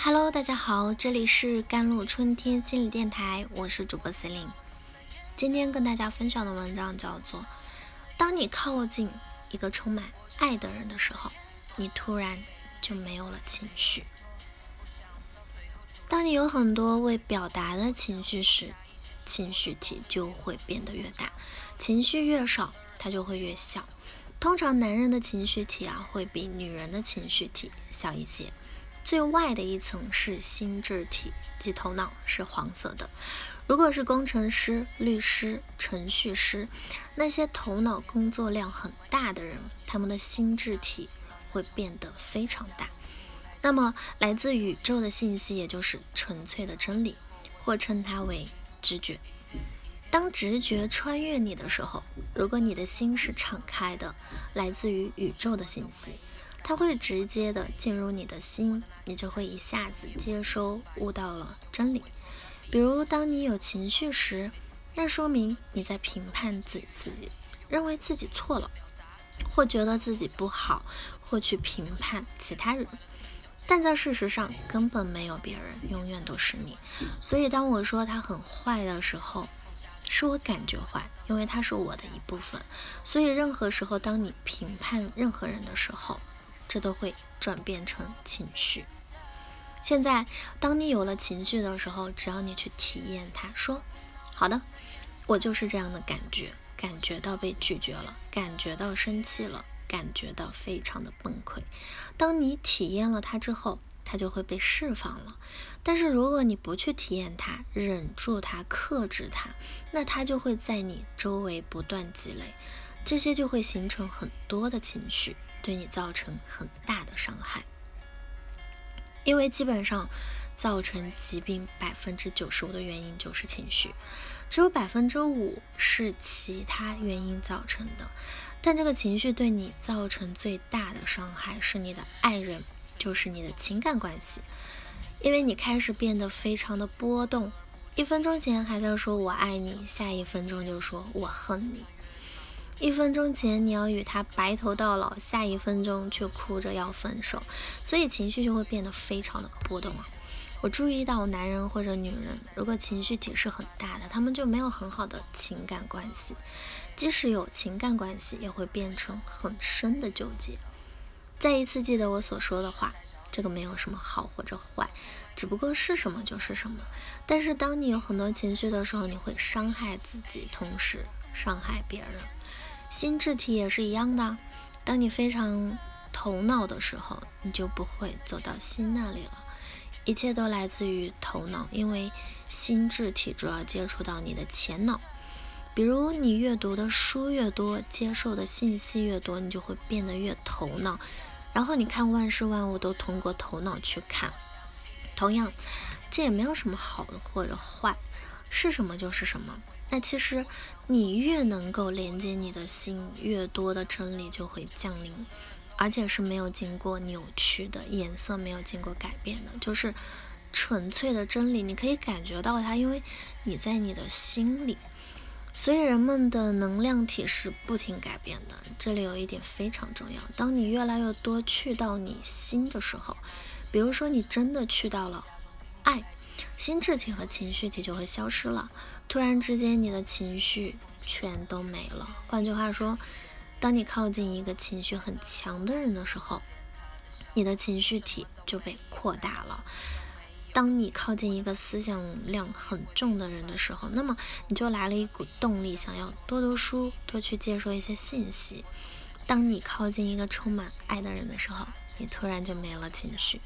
Hello，大家好，这里是甘露春天心理电台，我是主播 c e l i n e 今天跟大家分享的文章叫做：当你靠近一个充满爱的人的时候，你突然就没有了情绪。当你有很多未表达的情绪时，情绪体就会变得越大；情绪越少，它就会越小。通常男人的情绪体啊，会比女人的情绪体小一些。最外的一层是心智体，即头脑是黄色的。如果是工程师、律师、程序师，那些头脑工作量很大的人，他们的心智体会变得非常大。那么，来自宇宙的信息，也就是纯粹的真理，或称它为直觉。当直觉穿越你的时候，如果你的心是敞开的，来自于宇宙的信息，它会直接的进入你的心，你就会一下子接收悟到了真理。比如，当你有情绪时，那说明你在评判自己，认为自己错了，或觉得自己不好，或去评判其他人。但在事实上，根本没有别人，永远都是你。所以，当我说他很坏的时候，是我感觉坏，因为他是我的一部分，所以任何时候，当你评判任何人的时候，这都会转变成情绪。现在，当你有了情绪的时候，只要你去体验它，说好的，我就是这样的感觉，感觉到被拒绝了，感觉到生气了，感觉到非常的崩溃。当你体验了它之后，它就会被释放了，但是如果你不去体验它，忍住它，克制它，那它就会在你周围不断积累，这些就会形成很多的情绪，对你造成很大的伤害。因为基本上造成疾病百分之九十五的原因就是情绪，只有百分之五是其他原因造成的。但这个情绪对你造成最大的伤害是你的爱人。就是你的情感关系，因为你开始变得非常的波动，一分钟前还在说我爱你，下一分钟就说我恨你；一分钟前你要与他白头到老，下一分钟却哭着要分手，所以情绪就会变得非常的波动啊。我注意到男人或者女人，如果情绪体是很大的，他们就没有很好的情感关系，即使有情感关系，也会变成很深的纠结。再一次记得我所说的话，这个没有什么好或者坏，只不过是什么就是什么。但是当你有很多情绪的时候，你会伤害自己，同时伤害别人。心智体也是一样的，当你非常头脑的时候，你就不会走到心那里了。一切都来自于头脑，因为心智体主要接触到你的前脑。比如你阅读的书越多，接受的信息越多，你就会变得越头脑。然后你看万事万物都通过头脑去看，同样，这也没有什么好的或者坏，是什么就是什么。那其实你越能够连接你的心，越多的真理就会降临，而且是没有经过扭曲的，颜色没有经过改变的，就是纯粹的真理。你可以感觉到它，因为你在你的心里。所以人们的能量体是不停改变的。这里有一点非常重要：当你越来越多去到你心的时候，比如说你真的去到了爱，心智体和情绪体就会消失了。突然之间，你的情绪全都没了。换句话说，当你靠近一个情绪很强的人的时候，你的情绪体就被扩大了。当你靠近一个思想量很重的人的时候，那么你就来了一股动力，想要多读书，多去接受一些信息。当你靠近一个充满爱的人的时候，你突然就没了情绪，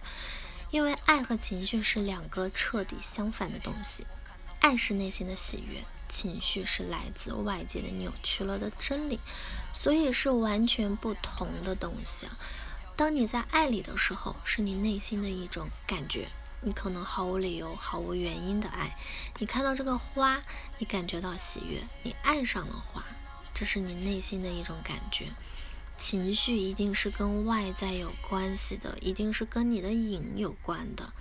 因为爱和情绪是两个彻底相反的东西。爱是内心的喜悦，情绪是来自外界的扭曲了的真理，所以是完全不同的东西啊。当你在爱里的时候，是你内心的一种感觉。你可能毫无理由、毫无原因的爱，你看到这个花，你感觉到喜悦，你爱上了花，这是你内心的一种感觉。情绪一定是跟外在有关系的，一定是跟你的瘾有关的。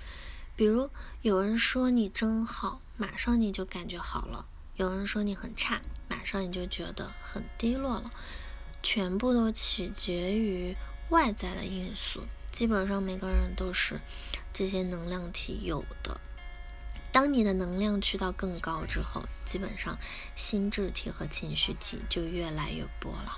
比如有人说你真好，马上你就感觉好了；有人说你很差，马上你就觉得很低落了。全部都取决于外在的因素。基本上每个人都是这些能量体有的。当你的能量去到更高之后，基本上心智体和情绪体就越来越薄了。